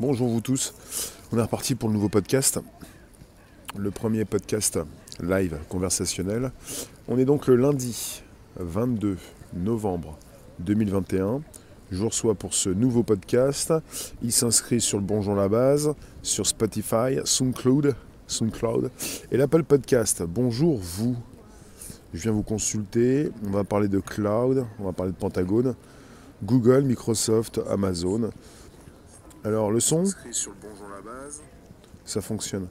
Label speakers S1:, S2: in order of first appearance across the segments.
S1: Bonjour vous tous. On est reparti pour le nouveau podcast. Le premier podcast live conversationnel. On est donc le lundi 22 novembre 2021. Je vous reçois pour ce nouveau podcast. Il s'inscrit sur le Bonjour la base, sur Spotify, SoundCloud, SoundCloud et l'Apple Podcast. Bonjour vous. Je viens vous consulter. On va parler de cloud, on va parler de Pentagone, Google, Microsoft, Amazon. Alors le son
S2: sur le Bonjour la base.
S1: Ça fonctionne.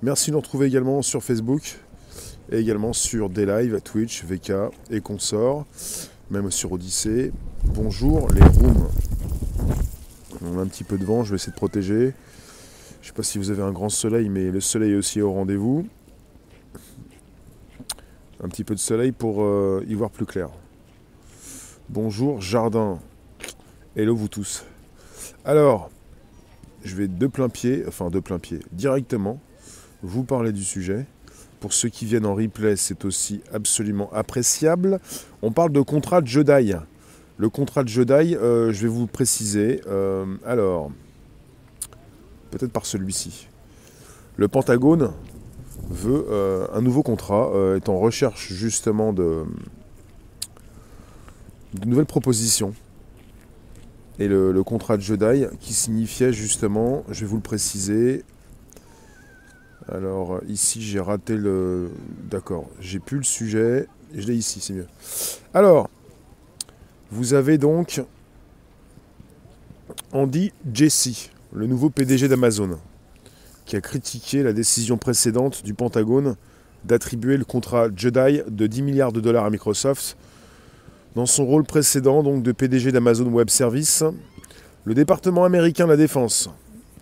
S1: Merci de nous retrouver également sur Facebook et également sur des lives, Twitch, VK et consorts, même sur Odyssée. Bonjour les rooms. On a un petit peu de vent, je vais essayer de protéger. Je ne sais pas si vous avez un grand soleil, mais le soleil est aussi au rendez-vous. Un petit peu de soleil pour euh, y voir plus clair. Bonjour jardin. Hello vous tous. Alors, je vais de plein pied, enfin de plein pied, directement vous parler du sujet. Pour ceux qui viennent en replay, c'est aussi absolument appréciable. On parle de contrat de Jedi. Le contrat de Jedi, euh, je vais vous préciser. Euh, alors, peut-être par celui-ci. Le Pentagone veut euh, un nouveau contrat, est en recherche justement de, de nouvelles propositions et le, contrat de Jedi qui signifiait justement, je vais vous le préciser. Alors ici j'ai raté le. D'accord, j'ai plus le sujet. Je l'ai ici, c'est mieux. Alors, vous avez donc Andy Jesse, le nouveau PDG d'Amazon, qui a critiqué la décision précédente du Pentagone d'attribuer le contrat Jedi de 10 milliards de dollars à Microsoft dans son rôle précédent donc de PDG d'Amazon Web Services, le département américain de la Défense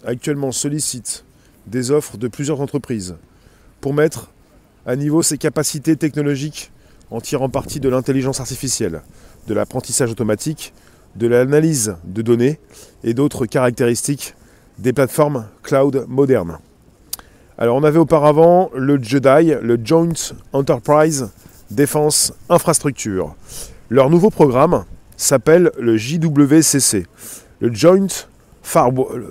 S1: actuellement sollicite des offres de plusieurs entreprises pour mettre à niveau ses capacités technologiques en tirant parti de l'intelligence artificielle, de l'apprentissage automatique, de l'analyse de données et d'autres caractéristiques des plateformes cloud modernes. Alors on avait auparavant le JEDI, le Joint Enterprise Defense Infrastructure, leur nouveau programme s'appelle le JWCC, le Joint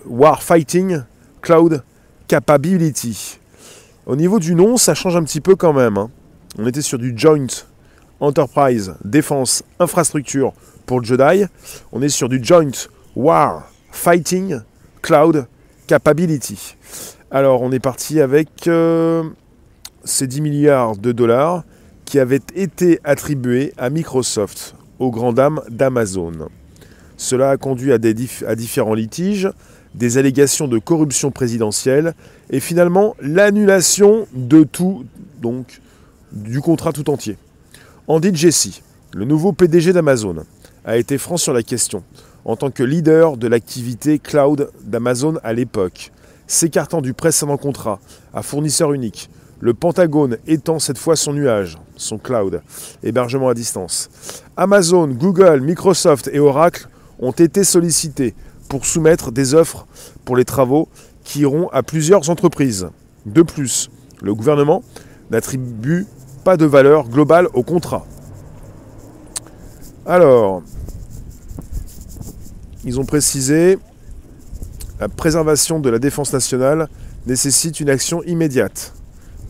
S1: War Fighting Cloud Capability. Au niveau du nom, ça change un petit peu quand même. Hein. On était sur du Joint Enterprise Defense Infrastructure pour Jedi. On est sur du Joint War Fighting Cloud Capability. Alors on est parti avec euh, ces 10 milliards de dollars qui avait été attribué à Microsoft, aux grandes dames d'Amazon. Cela a conduit à différents litiges, des allégations de corruption présidentielle et finalement l'annulation de tout, donc du contrat tout entier. Andy Jesse, le nouveau PDG d'Amazon, a été franc sur la question en tant que leader de l'activité cloud d'Amazon à l'époque, s'écartant du précédent contrat à fournisseur unique le Pentagone étend cette fois son nuage, son cloud, hébergement à distance. Amazon, Google, Microsoft et Oracle ont été sollicités pour soumettre des offres pour les travaux qui iront à plusieurs entreprises. De plus, le gouvernement n'attribue pas de valeur globale au contrat. Alors, ils ont précisé la préservation de la défense nationale nécessite une action immédiate.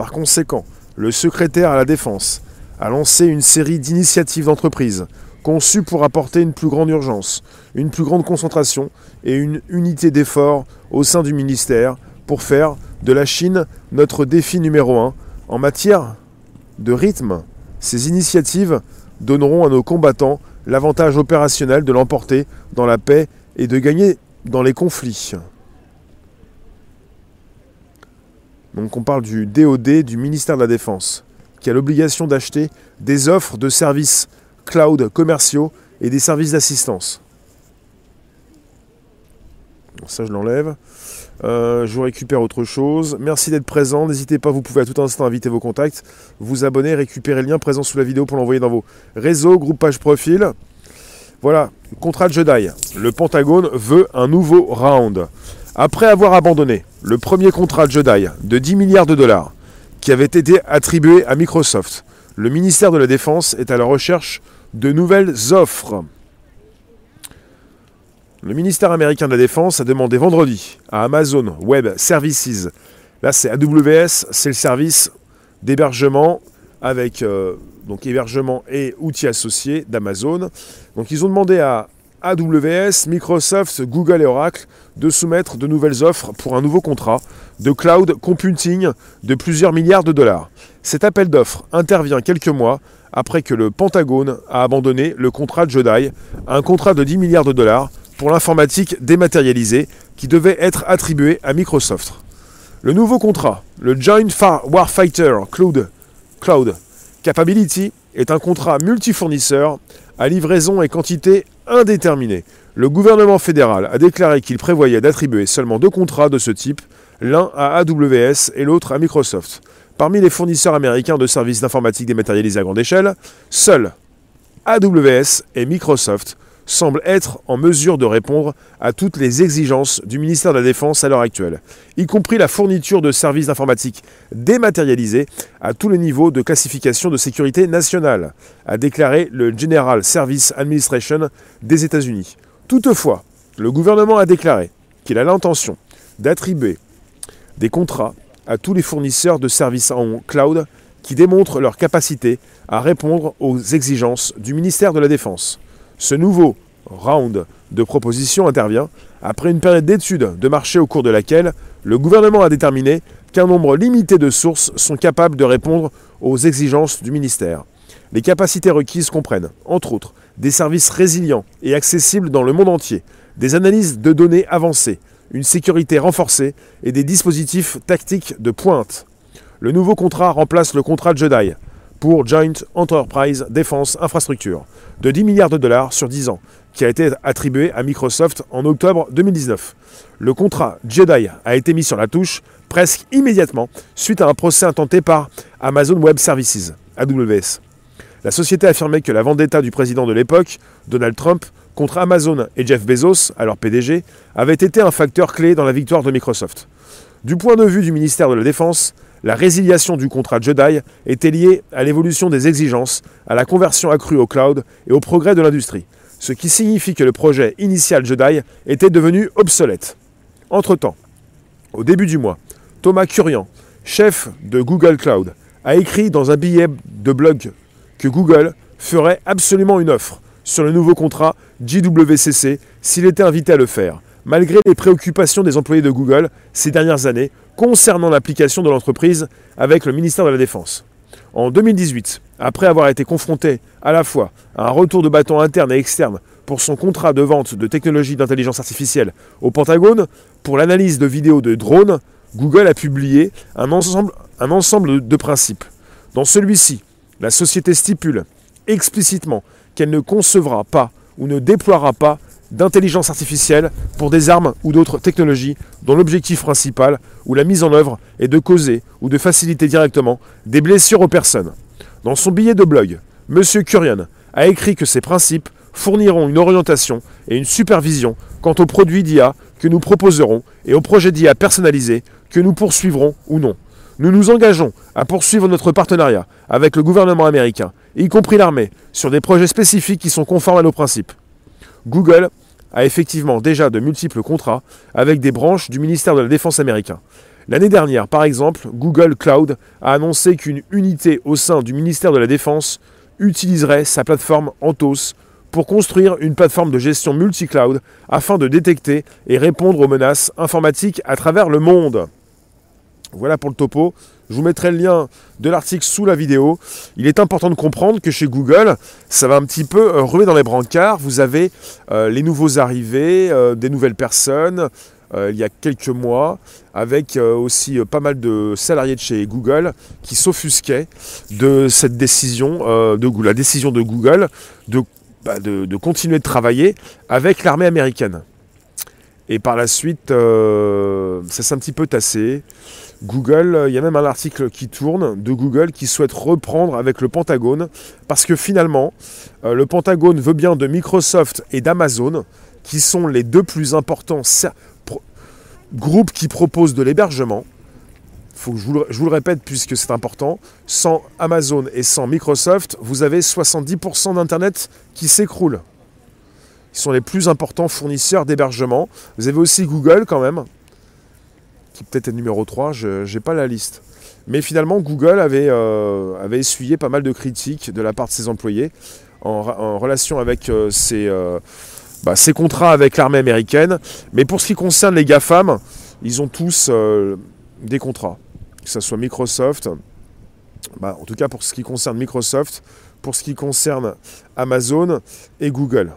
S1: Par conséquent, le secrétaire à la Défense a lancé une série d'initiatives d'entreprise conçues pour apporter une plus grande urgence, une plus grande concentration et une unité d'effort au sein du ministère pour faire de la Chine notre défi numéro un en matière de rythme. Ces initiatives donneront à nos combattants l'avantage opérationnel de l'emporter dans la paix et de gagner dans les conflits. Donc on parle du DOD, du ministère de la Défense, qui a l'obligation d'acheter des offres de services cloud commerciaux et des services d'assistance. Ça, je l'enlève. Euh, je récupère autre chose. Merci d'être présent. N'hésitez pas, vous pouvez à tout instant inviter vos contacts, vous abonner, récupérer le lien présent sous la vidéo pour l'envoyer dans vos réseaux, groupe, page, profil. Voilà, contrat de Jedi. Le Pentagone veut un nouveau round. Après avoir abandonné le premier contrat Jedi de 10 milliards de dollars qui avait été attribué à Microsoft, le ministère de la Défense est à la recherche de nouvelles offres. Le ministère américain de la Défense a demandé vendredi à Amazon Web Services, là c'est AWS, c'est le service d'hébergement avec euh, donc hébergement et outils associés d'Amazon. Donc ils ont demandé à AWS, Microsoft, Google et Oracle de soumettre de nouvelles offres pour un nouveau contrat de cloud computing de plusieurs milliards de dollars. Cet appel d'offres intervient quelques mois après que le Pentagone a abandonné le contrat de Jedi, un contrat de 10 milliards de dollars pour l'informatique dématérialisée qui devait être attribué à Microsoft. Le nouveau contrat, le Joint Warfighter Cloud, Cloud Capability, est un contrat multifournisseur à livraison et quantité indéterminée. Le gouvernement fédéral a déclaré qu'il prévoyait d'attribuer seulement deux contrats de ce type, l'un à AWS et l'autre à Microsoft. Parmi les fournisseurs américains de services d'informatique dématérialisés à grande échelle, seuls AWS et Microsoft semblent être en mesure de répondre à toutes les exigences du ministère de la Défense à l'heure actuelle, y compris la fourniture de services d'informatique dématérialisés à tous les niveaux de classification de sécurité nationale, a déclaré le General Service Administration des États-Unis. Toutefois, le gouvernement a déclaré qu'il a l'intention d'attribuer des contrats à tous les fournisseurs de services en cloud qui démontrent leur capacité à répondre aux exigences du ministère de la Défense. Ce nouveau round de propositions intervient après une période d'études de marché au cours de laquelle le gouvernement a déterminé qu'un nombre limité de sources sont capables de répondre aux exigences du ministère. Les capacités requises comprennent, entre autres, des services résilients et accessibles dans le monde entier, des analyses de données avancées, une sécurité renforcée et des dispositifs tactiques de pointe. Le nouveau contrat remplace le contrat Jedi pour Joint Enterprise Defense Infrastructure de 10 milliards de dollars sur 10 ans, qui a été attribué à Microsoft en octobre 2019. Le contrat Jedi a été mis sur la touche presque immédiatement suite à un procès intenté par Amazon Web Services, AWS. La société a affirmé que la vendetta du président de l'époque, Donald Trump, contre Amazon et Jeff Bezos, alors PDG, avait été un facteur clé dans la victoire de Microsoft. Du point de vue du ministère de la Défense, la résiliation du contrat Jedi était liée à l'évolution des exigences, à la conversion accrue au cloud et au progrès de l'industrie, ce qui signifie que le projet initial Jedi était devenu obsolète. Entre-temps, au début du mois, Thomas Kurian, chef de Google Cloud, a écrit dans un billet de blog que Google ferait absolument une offre sur le nouveau contrat JWCC s'il était invité à le faire, malgré les préoccupations des employés de Google ces dernières années concernant l'application de l'entreprise avec le ministère de la Défense. En 2018, après avoir été confronté à la fois à un retour de bâton interne et externe pour son contrat de vente de technologies d'intelligence artificielle au Pentagone pour l'analyse de vidéos de drones, Google a publié un ensemble, un ensemble de principes. Dans celui-ci, la société stipule explicitement qu'elle ne concevra pas ou ne déploiera pas d'intelligence artificielle pour des armes ou d'autres technologies dont l'objectif principal ou la mise en œuvre est de causer ou de faciliter directement des blessures aux personnes. Dans son billet de blog, M. Curian a écrit que ces principes fourniront une orientation et une supervision quant aux produits d'IA que nous proposerons et aux projets d'IA personnalisés que nous poursuivrons ou non. Nous nous engageons à poursuivre notre partenariat avec le gouvernement américain, y compris l'armée, sur des projets spécifiques qui sont conformes à nos principes. Google a effectivement déjà de multiples contrats avec des branches du ministère de la Défense américain. L'année dernière, par exemple, Google Cloud a annoncé qu'une unité au sein du ministère de la Défense utiliserait sa plateforme Anthos pour construire une plateforme de gestion multi-cloud afin de détecter et répondre aux menaces informatiques à travers le monde. Voilà pour le topo. Je vous mettrai le lien de l'article sous la vidéo. Il est important de comprendre que chez Google, ça va un petit peu euh, rouler dans les brancards. Vous avez euh, les nouveaux arrivés, euh, des nouvelles personnes, il y a quelques mois, avec aussi pas mal de salariés de chez Google qui s'offusquaient de cette décision, de la décision de Google bah, de continuer de travailler avec l'armée américaine. Et par la suite, ça s'est un petit peu tassé. Google, il y a même un article qui tourne de Google qui souhaite reprendre avec le Pentagone, parce que finalement, euh, le Pentagone veut bien de Microsoft et d'Amazon, qui sont les deux plus importants groupes qui proposent de l'hébergement. Faut que je, vous le, répète puisque c'est important. Sans Amazon et sans Microsoft, vous avez 70% d'Internet qui s'écroule. Ils sont les plus importants fournisseurs d'hébergement. Vous avez aussi Google quand même, qui peut-être est numéro 3, je n'ai pas la liste. Mais finalement, Google avait, euh, avait, essuyé pas mal de critiques de la part de ses employés en, relation avec euh, euh, bah, ses, contrats avec l'armée américaine. Mais pour ce qui concerne les GAFAM, ils ont tous des contrats, que ce soit Microsoft, bah, en tout cas pour ce qui concerne Microsoft, pour ce qui concerne Amazon et Google.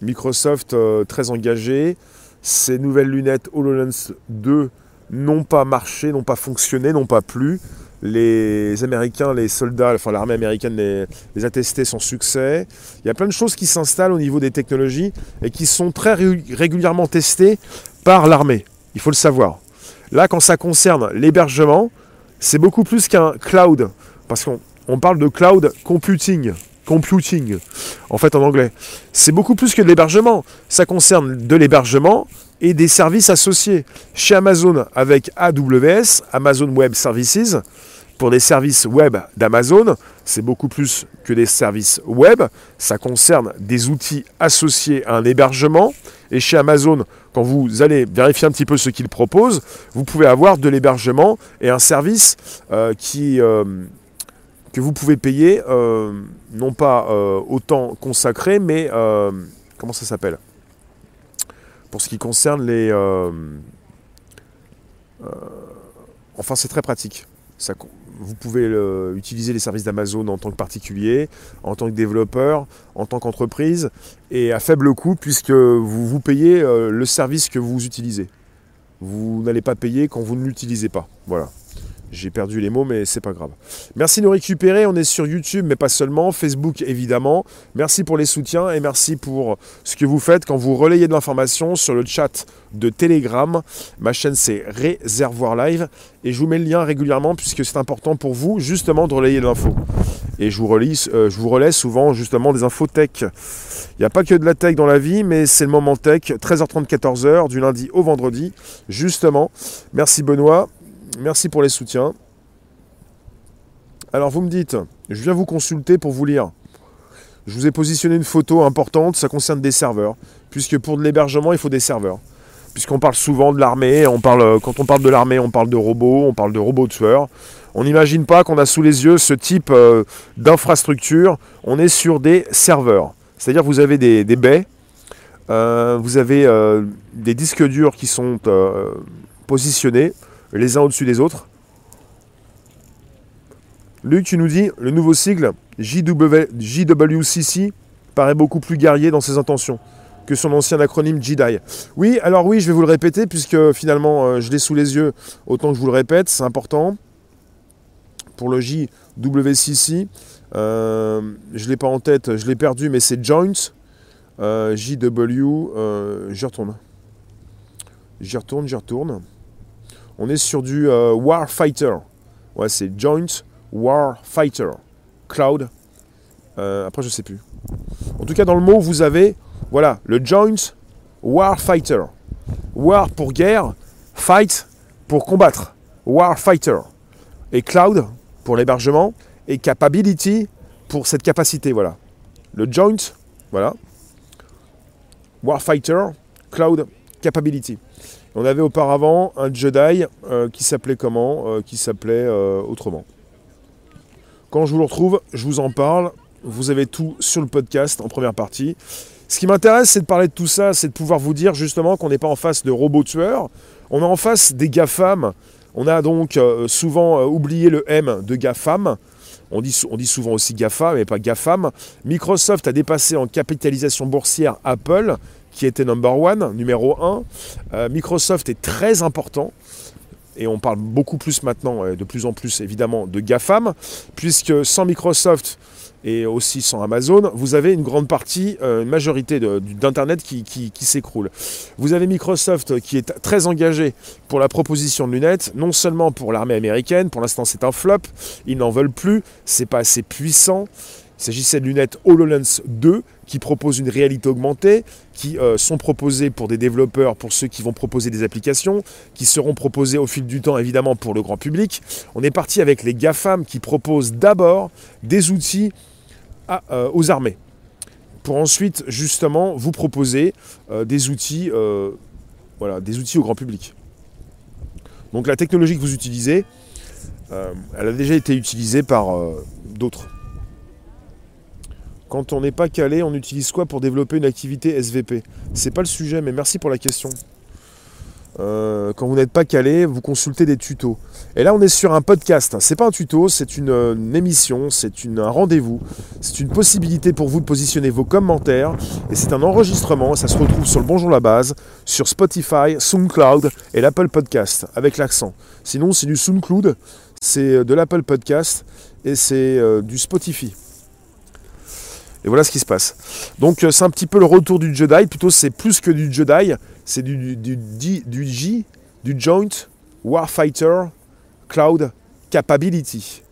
S1: Microsoft très engagé, ces nouvelles lunettes HoloLens 2 n'ont pas marché, n'ont pas fonctionné, n'ont pas plu. Les Américains, les soldats, enfin l'armée américaine les, les, a testés sans succès. Il y a plein de choses qui s'installent au niveau des technologies et qui sont très régulièrement testées par l'armée. Il faut le savoir. Là, quand ça concerne l'hébergement, c'est beaucoup plus qu'un cloud. Parce qu'on parle de cloud computing. Computing, en fait en anglais. C'est beaucoup plus que de l'hébergement. Ça concerne de l'hébergement, et des services associés. Chez Amazon avec AWS, Amazon Web Services, pour des services web d'Amazon, c'est beaucoup plus que des services web. Ça concerne des outils associés à un hébergement. Et chez Amazon, quand vous allez vérifier un petit peu ce qu'ils proposent, vous pouvez avoir de l'hébergement et un service euh, qui, euh, que vous pouvez payer, euh, non pas autant consacré, mais comment ça s'appelle? Pour ce qui concerne les... Euh, euh, enfin, c'est très pratique. Ça, vous pouvez utiliser les services d'Amazon en tant que particulier, en tant que développeur, en tant qu'entreprise, et à faible coût, puisque vous, vous payez euh, le service que vous utilisez. Vous n'allez pas payer quand vous ne l'utilisez pas. Voilà. J'ai perdu les mots, mais c'est pas grave. Merci de nous récupérer. On est sur YouTube, mais pas seulement. Facebook, évidemment. Merci pour les soutiens et merci pour ce que vous faites quand vous relayez de l'information sur le chat de Telegram. Ma chaîne, c'est Réservoir Live. Et je vous mets le lien régulièrement puisque c'est important pour vous, justement, de relayer de l'info. Et je vous, relis, euh, je vous relais souvent, justement, des infos tech. Il n'y a pas que de la tech dans la vie, mais c'est le moment tech. 13h30, 14h, du lundi au vendredi, justement. Merci Benoît. Merci pour les soutiens. Alors vous me dites, je viens vous consulter pour vous lire. Je vous ai positionné une photo importante, ça concerne des serveurs, puisque pour de l'hébergement, il faut des serveurs. Puisqu'on parle souvent de l'armée, on parle, quand on parle de l'armée, on parle de robots, on parle de robots tueurs. On n'imagine pas qu'on a sous les yeux ce type euh, d'infrastructure. On est sur des serveurs. C'est-à-dire vous avez des, baies, euh, vous avez euh, des disques durs qui sont positionnés les uns au-dessus des autres. Luc, tu nous dis, le nouveau sigle JWCC paraît beaucoup plus guerrier dans ses intentions que son ancien acronyme JDI. Oui, alors oui, je vais vous le répéter, puisque finalement euh, je l'ai sous les yeux, autant que je vous le répète, c'est important. Pour le JWCC, euh, je ne l'ai pas en tête, je l'ai perdu, mais c'est Joint. Euh, JW, j'y retourne. J'y retourne, j'y retourne. On est sur du euh, Warfighter. Ouais, c'est Joint Warfighter Cloud. Euh, après, je sais plus. En tout cas, dans le mot, vous avez voilà, le Joint Warfighter. War pour guerre, fight pour combattre. Warfighter. Et cloud pour l'hébergement. Et capability pour cette capacité. Voilà. Le joint, voilà. Warfighter, cloud, capability. On avait auparavant un Jedi euh, qui s'appelait comment euh, Qui s'appelait euh, autrement. Quand je vous le retrouve, je vous en parle. Vous avez tout sur le podcast en première partie. Ce qui m'intéresse, c'est de parler de tout ça, c'est de pouvoir vous dire justement qu'on n'est pas en face de robots tueurs, on est en face des GAFAM. On a donc souvent oublié le M de GAFAM. On dit, on dit, souvent aussi GAFA, mais pas GAFAM. Microsoft a dépassé en capitalisation boursière Apple qui était number one, numéro un. Euh, Microsoft est très important. Et on parle beaucoup plus maintenant, de plus en plus évidemment, de GAFAM, puisque sans Microsoft et aussi sans Amazon, vous avez une grande partie, euh, une majorité d'Internet qui, qui s'écroule. Vous avez Microsoft qui est très engagé pour la proposition de lunettes, non seulement pour l'armée américaine, pour l'instant c'est un flop, ils n'en veulent plus, c'est pas assez puissant. Il s'agissait de lunettes HoloLens 2 qui proposent une réalité augmentée, qui euh, sont proposées pour des développeurs, pour ceux qui vont proposer des applications, qui seront proposées au fil du temps évidemment pour le grand public. On est parti avec les GAFAM qui proposent d'abord des outils euh, aux armées. pour ensuite justement vous proposer des outils, voilà, des outils au grand public. Donc la technologie que vous utilisez, elle a déjà été utilisée par d'autres. Quand on n'est pas calé, on utilise quoi pour développer une activité SVP C'est pas le sujet, mais merci pour la question. Euh, quand vous n'êtes pas calé, vous consultez des tutos. Et là, on est sur un podcast. C'est pas un tuto, c'est une, euh, émission, c'est un rendez-vous, c'est une possibilité pour vous de positionner vos commentaires. Et c'est un enregistrement. Ça se retrouve sur le Bonjour la base, sur Spotify, SoundCloud et l'Apple Podcast avec l'accent. Sinon, c'est du SoundCloud, c'est euh, de l'Apple Podcast et c'est du Spotify. Et voilà ce qui se passe. Donc c'est un petit peu le retour du Jedi, plutôt c'est plus que du Jedi, c'est du, du, du, J, du Joint Warfighter Cloud Capability.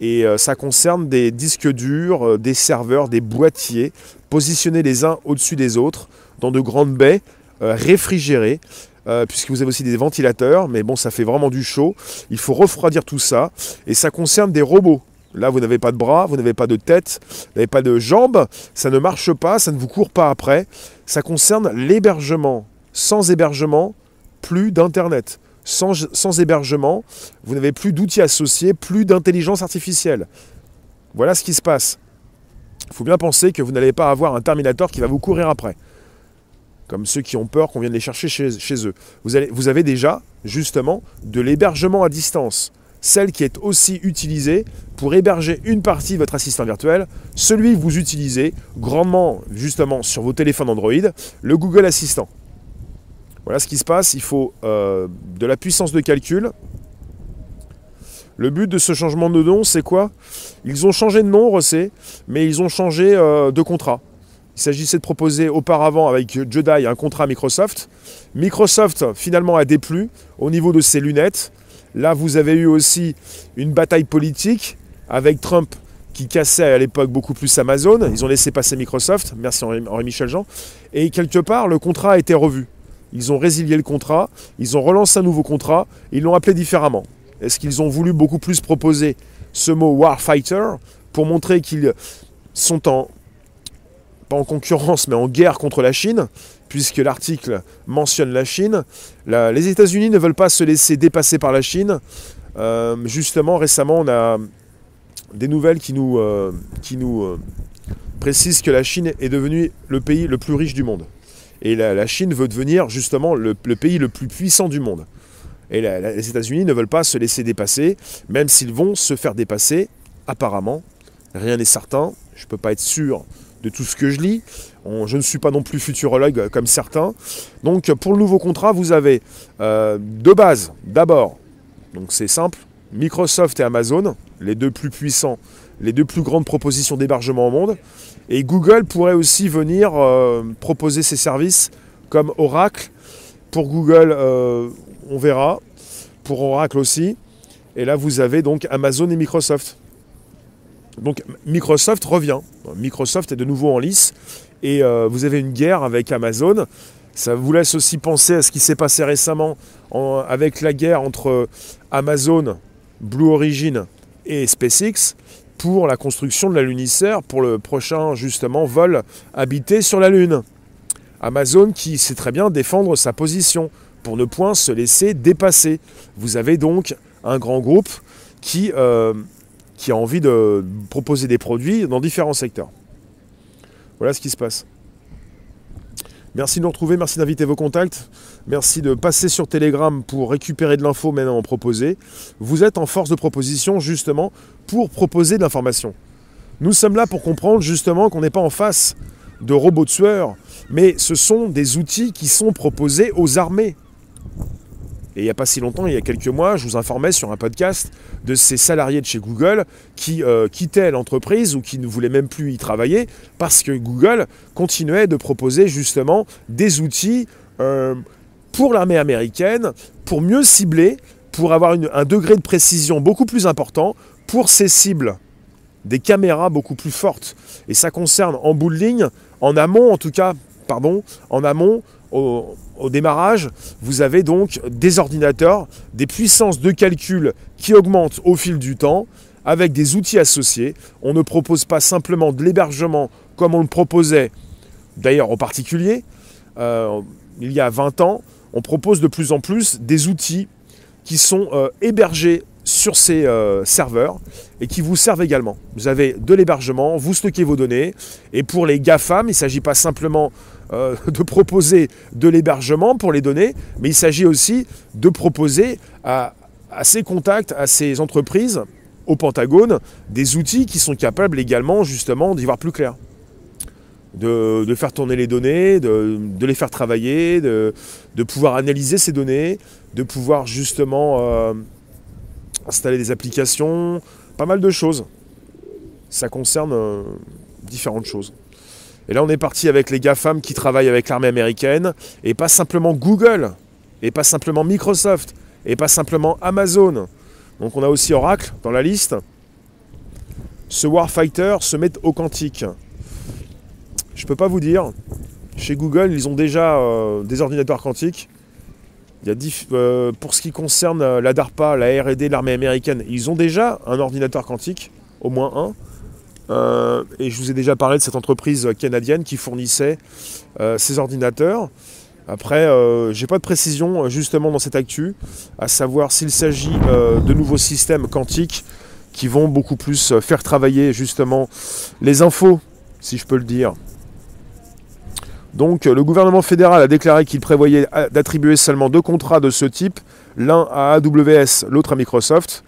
S1: Et euh, ça concerne des disques durs, euh, des serveurs, des boîtiers, positionnés les uns au-dessus des autres, dans de grandes baies, euh, réfrigérées, puisque vous avez aussi des ventilateurs, mais bon, ça fait vraiment du chaud. Il faut refroidir tout ça. Et ça concerne des robots. Là, vous n'avez pas de bras, vous n'avez pas de tête, vous n'avez pas de jambes, ça ne marche pas, ça ne vous court pas après. Ça concerne l'hébergement sans hébergement, plus d'Internet. Sans, hébergement, vous n'avez plus d'outils associés, plus d'intelligence artificielle. Voilà ce qui se passe. Il faut bien penser que vous n'allez pas avoir un Terminator qui va vous courir après. Comme ceux qui ont peur qu'on vienne les chercher chez, eux. Vous, vous avez déjà, justement, de l'hébergement à distance. Celle qui est aussi utilisée pour héberger une partie de votre assistant virtuel, celui que vous utilisez grandement, justement, sur vos téléphones Android, le Google Assistant. Voilà ce qui se passe, il faut euh, de la puissance de calcul. Le but de ce changement de nom, c'est quoi? Ils ont changé de nom, Rosset, mais ils ont changé euh, de contrat. Il s'agissait de proposer auparavant avec Jedi un contrat Microsoft. Microsoft finalement a déplu au niveau de ses lunettes. Là, vous avez eu aussi une bataille politique avec Trump qui cassait à l'époque beaucoup plus Amazon. Ils ont laissé passer Microsoft. Merci Henri-Michel Jean. Et quelque part, le contrat a été revu. Ils ont résilié le contrat, ils ont relancé un nouveau contrat, ils l'ont appelé différemment. Est-ce qu'ils ont voulu beaucoup plus proposer ce mot warfighter pour montrer qu'ils sont en, pas en concurrence, mais en guerre contre la Chine, puisque l'article mentionne la Chine. les États-Unis ne veulent pas se laisser dépasser par la Chine. Euh, justement, récemment, on a des nouvelles qui nous, euh, euh, précisent que la Chine est devenue le pays le plus riche du monde. Et la, Chine veut devenir justement le, pays le plus puissant du monde. Et les États-Unis ne veulent pas se laisser dépasser, même s'ils vont se faire dépasser, apparemment. Rien n'est certain, je ne peux pas être sûr de tout ce que je lis. je ne suis pas non plus futurologue comme certains. Donc pour le nouveau contrat, vous avez euh, deux bases. D'abord, donc c'est simple, Microsoft et Amazon, les deux plus puissants, les deux plus grandes propositions d'hébergement au monde. Et Google pourrait aussi venir euh, proposer ses services comme Oracle. Pour Google, euh, on verra. Pour Oracle aussi. Et là, vous avez donc Amazon et Microsoft. Donc Microsoft revient. Microsoft est de nouveau en lice. Et euh, vous avez une guerre avec Amazon. Ça vous laisse aussi penser à ce qui s'est passé récemment avec la guerre entre Amazon, Blue Origin et SpaceX pour la construction de la lunicère pour le prochain justement vol habité sur la Lune. Amazon qui sait très bien défendre sa position pour ne point se laisser dépasser. Vous avez donc un grand groupe qui, euh, qui a envie de proposer des produits dans différents secteurs. Voilà ce qui se passe. Merci de nous retrouver, merci d'inviter vos contacts, merci de passer sur Telegram pour récupérer de l'info maintenant en proposer. Vous êtes en force de proposition justement pour proposer de l'information. Nous sommes là pour comprendre justement qu'on n'est pas en face de robots tueurs, mais ce sont des outils qui sont proposés aux armées. Et il n'y a pas si longtemps, il y a quelques mois, je vous informais sur un podcast de ces salariés de chez Google qui euh, quittaient l'entreprise ou qui ne voulaient même plus y travailler parce que Google continuait de proposer justement des outils euh, pour l'armée américaine, pour mieux cibler, pour avoir un degré de précision beaucoup plus important pour ces cibles des caméras beaucoup plus fortes. Et ça concerne en bout de ligne, en amont en tout cas, pardon, en amont, au, démarrage, vous avez donc des ordinateurs, des puissances de calcul qui augmentent au fil du temps, avec des outils associés. On ne propose pas simplement de l'hébergement comme on le proposait d'ailleurs en particulier euh, il y a 20 ans. On propose de plus en plus des outils qui sont euh, hébergés sur ces euh, serveurs et qui vous servent également. Vous avez de l'hébergement, vous stockez vos données et pour les GAFAM, il ne s'agit pas simplement de proposer de l'hébergement pour les données, mais il s'agit aussi de proposer à, à ces contacts, à ces entreprises au Pentagone des outils qui sont capables également justement d'y voir plus clair. De, faire tourner les données, de, les faire travailler, de, pouvoir analyser ces données, de pouvoir justement euh, installer des applications, pas mal de choses. Ça concerne euh, différentes choses. Et là, on est parti avec les GAFAM qui travaillent avec l'armée américaine, et pas simplement Google, et pas simplement Microsoft, et pas simplement Amazon. Donc on a aussi Oracle dans la liste. Ce Warfighter se met au quantique. Je peux pas vous dire. Chez Google, ils ont déjà euh, des ordinateurs quantiques. Il y a euh, pour ce qui concerne euh, la DARPA, la RD, l'armée américaine, ils ont déjà un ordinateur quantique, au moins un. Et je vous ai déjà parlé de cette entreprise canadienne qui fournissait ces ordinateurs. Après, euh, j'ai pas de précision euh, justement dans cette actu, à savoir s'il s'agit euh, de nouveaux systèmes quantiques qui vont beaucoup plus faire travailler justement les infos, si je peux le dire. Donc le gouvernement fédéral a déclaré qu'il prévoyait d'attribuer seulement deux contrats de ce type, l'un à AWS, l'autre à Microsoft.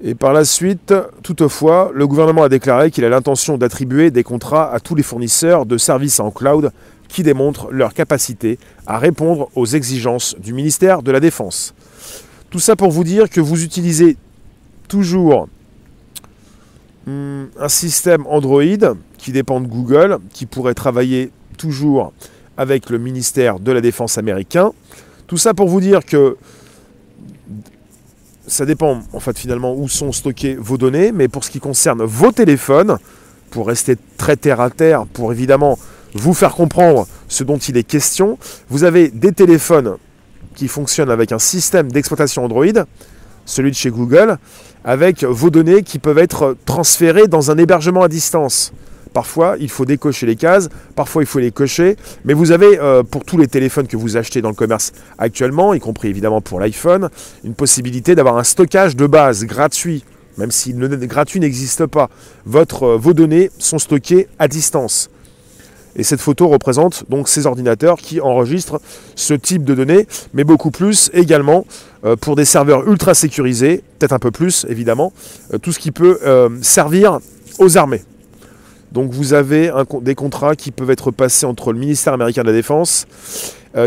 S1: Et par la suite, toutefois, le gouvernement a déclaré qu'il a l'intention d'attribuer des contrats à tous les fournisseurs de services en cloud qui démontrent leur capacité à répondre aux exigences du ministère de la Défense. Tout ça pour vous dire que vous utilisez toujours hmm, un système Android qui dépend de Google, qui pourrait travailler toujours avec le ministère de la Défense américain. Tout ça pour vous dire que ça dépend en fait finalement où sont stockées vos données, mais pour ce qui concerne vos téléphones, pour rester très terre à terre, pour évidemment vous faire comprendre ce dont il est question, vous avez des téléphones qui fonctionnent avec un système d'exploitation Android, celui de chez Google, avec vos données qui peuvent être transférées dans un hébergement à distance. Parfois, il faut décocher les cases, parfois il faut les cocher, mais vous avez euh, pour tous les téléphones que vous achetez dans le commerce actuellement, y compris évidemment pour l'iPhone, une possibilité d'avoir un stockage de base gratuit, même si le gratuit n'existe pas. Euh, vos données sont stockées à distance. Et cette photo représente donc ces ordinateurs qui enregistrent ce type de données, mais beaucoup plus également euh, pour des serveurs ultra sécurisés, peut-être un peu plus évidemment, tout ce qui peut servir aux armées. Donc vous avez des contrats qui peuvent être passés entre le ministère américain de la Défense,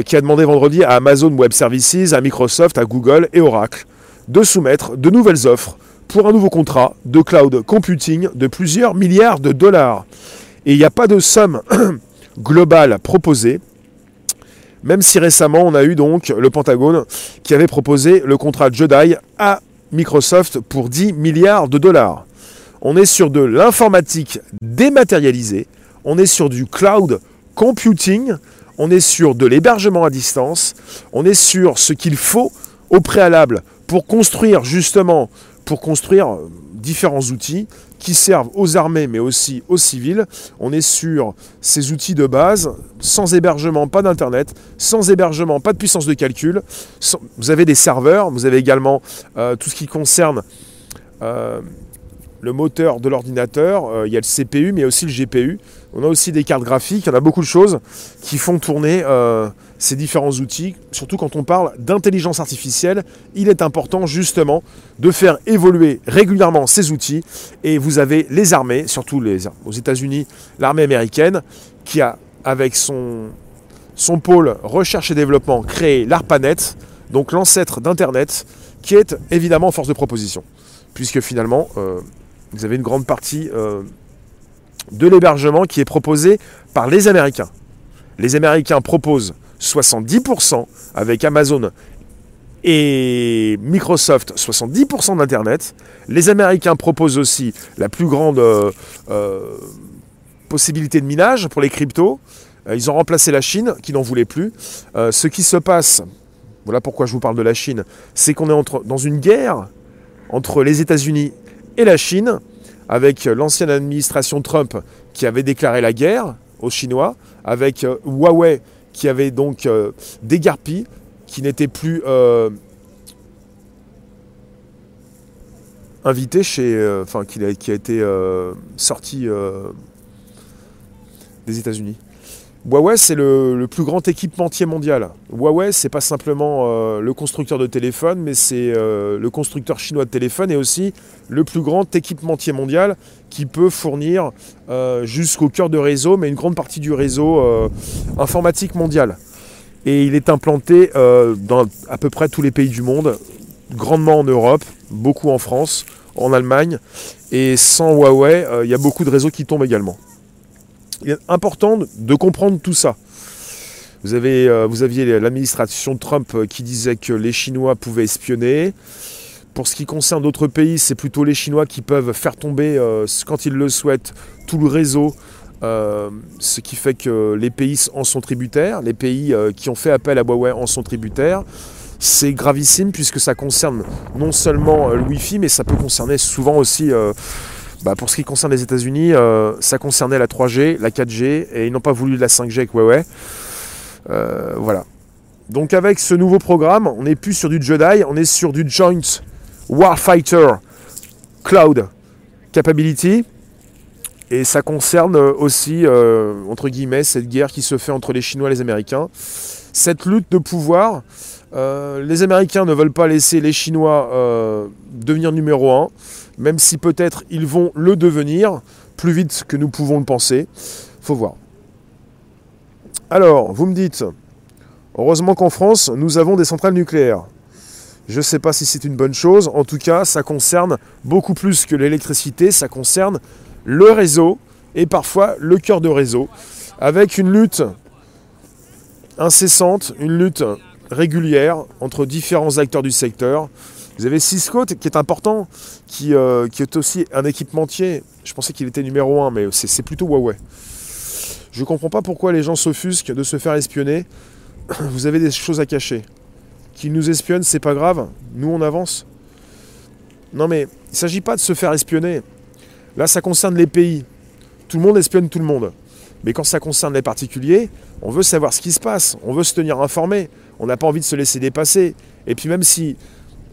S1: qui a demandé vendredi à Amazon Web Services, à Microsoft, à Google et Oracle de soumettre de nouvelles offres pour un nouveau contrat de cloud computing de plusieurs milliards de dollars. Et il n'y a pas de somme globale proposée, même si récemment on a eu donc le Pentagone qui avait proposé le contrat Jedi à Microsoft pour 10 milliards de dollars. On est sur de l'informatique dématérialisée, on est sur du cloud computing, on est sur de l'hébergement à distance, on est sur ce qu'il faut au préalable pour construire justement, pour construire différents outils qui servent aux armées mais aussi aux civils. On est sur ces outils de base, sans hébergement, pas d'internet, sans hébergement, pas de puissance de calcul. Vous avez des serveurs, vous avez également euh, tout ce qui concerne euh, le moteur de l'ordinateur, euh, il y a le CPU mais aussi le GPU. On a aussi des cartes graphiques, en a beaucoup de choses qui font tourner ces différents outils, surtout quand on parle d'intelligence artificielle, il est important justement de faire évoluer régulièrement ces outils. Et vous avez les armées, surtout les, aux États-Unis, l'armée américaine, qui a, avec son, son pôle recherche et développement, créé l'ARPANET, donc l'ancêtre d'Internet, qui est évidemment force de proposition. Puisque finalement, euh, vous avez une grande partie euh, de l'hébergement qui est proposé par les Américains. Les Américains proposent 70% avec Amazon et Microsoft 70% d'Internet. Les Américains proposent aussi la plus grande euh, euh, possibilité de minage pour les cryptos. Ils ont remplacé la Chine qui n'en voulait plus. ce qui se passe, voilà pourquoi je vous parle de la Chine, c'est qu'on est dans une guerre entre les États-Unis et la Chine, avec l'ancienne administration Trump qui avait déclaré la guerre aux Chinois, avec euh, Huawei qui avait donc euh, dégarpi, qui n'était plus euh, invité chez. Enfin, qui qui a été sorti des États-Unis. Huawei, c'est le, plus grand équipementier mondial. Huawei, c'est pas simplement euh, le constructeur de téléphone, mais c'est euh, le constructeur chinois de téléphone et aussi le plus grand équipementier mondial qui peut fournir euh, jusqu'au cœur de réseau, mais une grande partie du réseau informatique mondial. Et il est implanté dans à peu près tous les pays du monde, grandement en Europe, beaucoup en France, en Allemagne. Et sans Huawei, il y a beaucoup de réseaux qui tombent également il est important de comprendre tout ça. Vous, avez, euh, vous aviez l'administration Trump euh, qui disait que les Chinois pouvaient espionner. Pour ce qui concerne d'autres pays, c'est plutôt les Chinois qui peuvent faire tomber, euh, quand ils le souhaitent, tout le réseau, ce qui fait que les pays en sont tributaires, les pays qui ont fait appel à Huawei en sont tributaires. C'est gravissime puisque ça concerne non seulement le Wi-Fi, mais ça peut concerner souvent aussi bah, pour ce qui concerne les États-Unis, euh, ça concernait la 3G, la 4G, et ils n'ont pas voulu de la 5G avec Huawei. Euh, voilà. Donc avec ce nouveau programme, on n'est plus sur du Jedi, on est sur du Joint Warfighter Cloud Capability. Et ça concerne aussi, euh, entre guillemets, cette guerre qui se fait entre les Chinois et les Américains. Cette lutte de pouvoir, les Américains ne veulent pas laisser les Chinois devenir numéro un même si peut-être ils vont le devenir plus vite que nous pouvons le penser. Faut voir. Alors, vous me dites, heureusement qu'en France, nous avons des centrales nucléaires. Je ne sais pas si c'est une bonne chose. En tout cas, ça concerne beaucoup plus que l'électricité. Ça concerne le réseau et parfois le cœur de réseau, avec une lutte incessante, une lutte régulière entre différents acteurs du secteur. Vous avez Cisco qui est important, qui, euh, qui est aussi un équipementier. Je pensais qu'il était numéro un, mais c'est plutôt Huawei. Je ne comprends pas pourquoi les gens s'offusquent de se faire espionner. Vous avez des choses à cacher. Qu'ils nous espionnent, c'est pas grave. Nous, on avance. Non, mais il ne s'agit pas de se faire espionner. Là, ça concerne les pays. Tout le monde espionne tout le monde. Mais quand ça concerne les particuliers, on veut savoir ce qui se passe. On veut se tenir informé. On n'a pas envie de se laisser dépasser. Et puis même si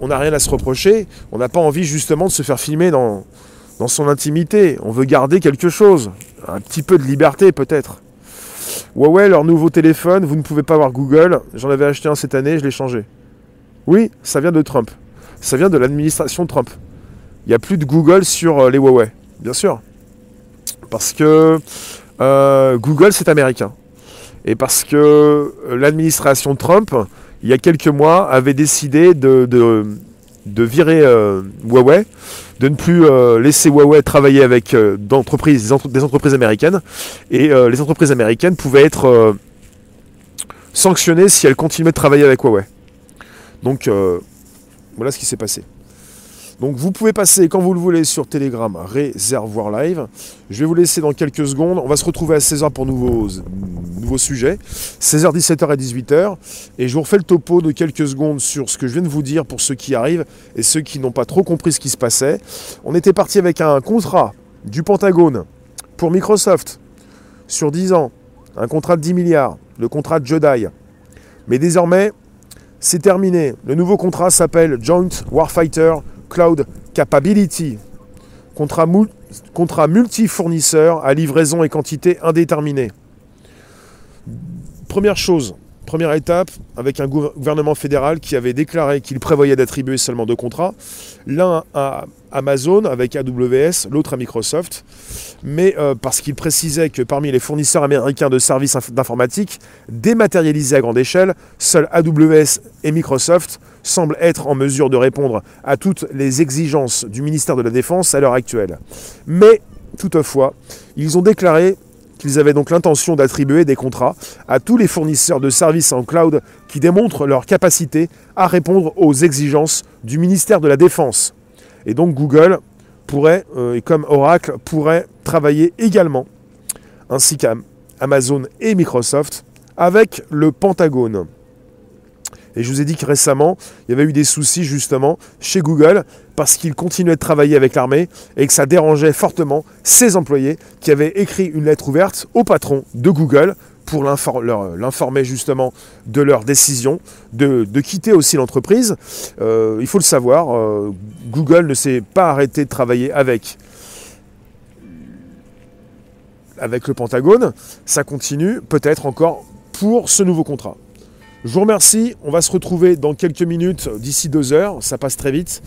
S1: on n'a rien à se reprocher, on n'a pas envie justement de se faire filmer dans, son intimité. On veut garder quelque chose, un petit peu de liberté peut-être. Huawei, leur nouveau téléphone, vous ne pouvez pas voir Google. J'en avais acheté un cette année, je l'ai changé. Oui, ça vient de Trump. Ça vient de l'administration Trump. Il n'y a plus de Google sur euh, les Huawei, bien sûr. Parce que euh, Google, c'est américain. Et parce que euh, l'administration Trump il y a quelques mois, avait décidé de, virer euh, Huawei, de ne plus euh, laisser Huawei travailler avec euh, des, entreprises américaines. Et les entreprises américaines pouvaient être sanctionnées si elles continuaient de travailler avec Huawei. Donc voilà ce qui s'est passé. Donc vous pouvez passer quand vous le voulez sur Telegram Réservoir Live. Je vais vous laisser dans quelques secondes. On va se retrouver à 16h pour nouveaux, nouveaux sujets. 16h, 17h et 18h. Et je vous refais le topo de quelques secondes sur ce que je viens de vous dire pour ceux qui arrivent et ceux qui n'ont pas trop compris ce qui se passait. On était parti avec un contrat du Pentagone pour Microsoft sur 10 ans. Un contrat de 10 milliards. Le contrat de Jedi. Mais désormais, c'est terminé. Le nouveau contrat s'appelle Joint Warfighter Cloud Capability. Contrat, multi-fournisseur à livraison et quantité indéterminée. Première chose, première étape, avec un gouvernement fédéral qui avait déclaré qu'il prévoyait d'attribuer seulement deux contrats, l'un à Amazon avec AWS, l'autre à Microsoft, mais euh, parce qu'il précisait que parmi les fournisseurs américains de services d'informatique dématérialisés à grande échelle, seuls AWS et Microsoft semblent être en mesure de répondre à toutes les exigences du ministère de la Défense à l'heure actuelle. Mais toutefois, ils ont déclaré qu'ils avaient donc l'intention d'attribuer des contrats à tous les fournisseurs de services en cloud qui démontrent leur capacité à répondre aux exigences du ministère de la Défense. Et donc Google pourrait, euh, et comme Oracle, pourrait travailler également, ainsi qu'Amazon et Microsoft, avec le Pentagone. Et je vous ai dit que récemment, il y avait eu des soucis justement chez Google parce qu'ils continuaient de travailler avec l'armée et que ça dérangeait fortement ses employés qui avaient écrit une lettre ouverte au patron de Google pour l'informer justement de leur décision de, quitter aussi l'entreprise. Euh, il faut le savoir, euh, Google ne s'est pas arrêté de travailler avec le Pentagone, ça continue peut-être encore pour ce nouveau contrat. Je vous remercie. On va se retrouver dans quelques minutes, d'ici deux heures. Ça passe très vite.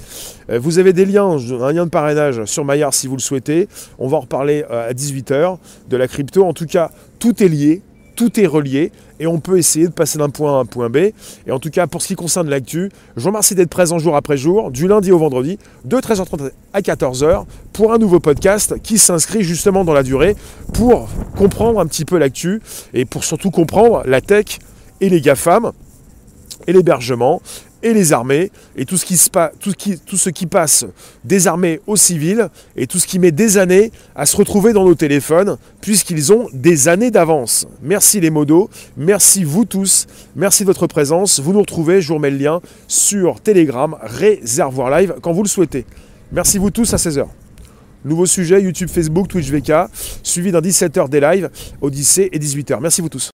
S1: Euh, vous avez des liens, un lien de parrainage sur Maillard si vous le souhaitez. On va en reparler euh, à 18h de la crypto. En tout cas, tout est lié tout est relié et on peut essayer de passer d'un point A à un point B. Et en tout cas, pour ce qui concerne l'actu, je vous remercie d'être présent jour après jour, du lundi au vendredi, de 13h30 à 14h, pour un nouveau podcast qui s'inscrit justement dans la durée pour comprendre un petit peu l'actu et pour surtout comprendre la tech et les GAFAM et l'hébergement et les armées, et tout ce, qui passe des armées aux civils, et tout ce qui met des années à se retrouver dans nos téléphones, puisqu'ils ont des années d'avance. Merci les modos, merci vous tous, merci de votre présence. Vous nous retrouvez, je vous remets le lien sur Telegram, Réservoir Live, quand vous le souhaitez. Merci vous tous à 16h. Nouveau sujet, YouTube, Facebook, Twitch VK, suivi d'un 17h des lives, Odyssée et 18h. Merci vous tous.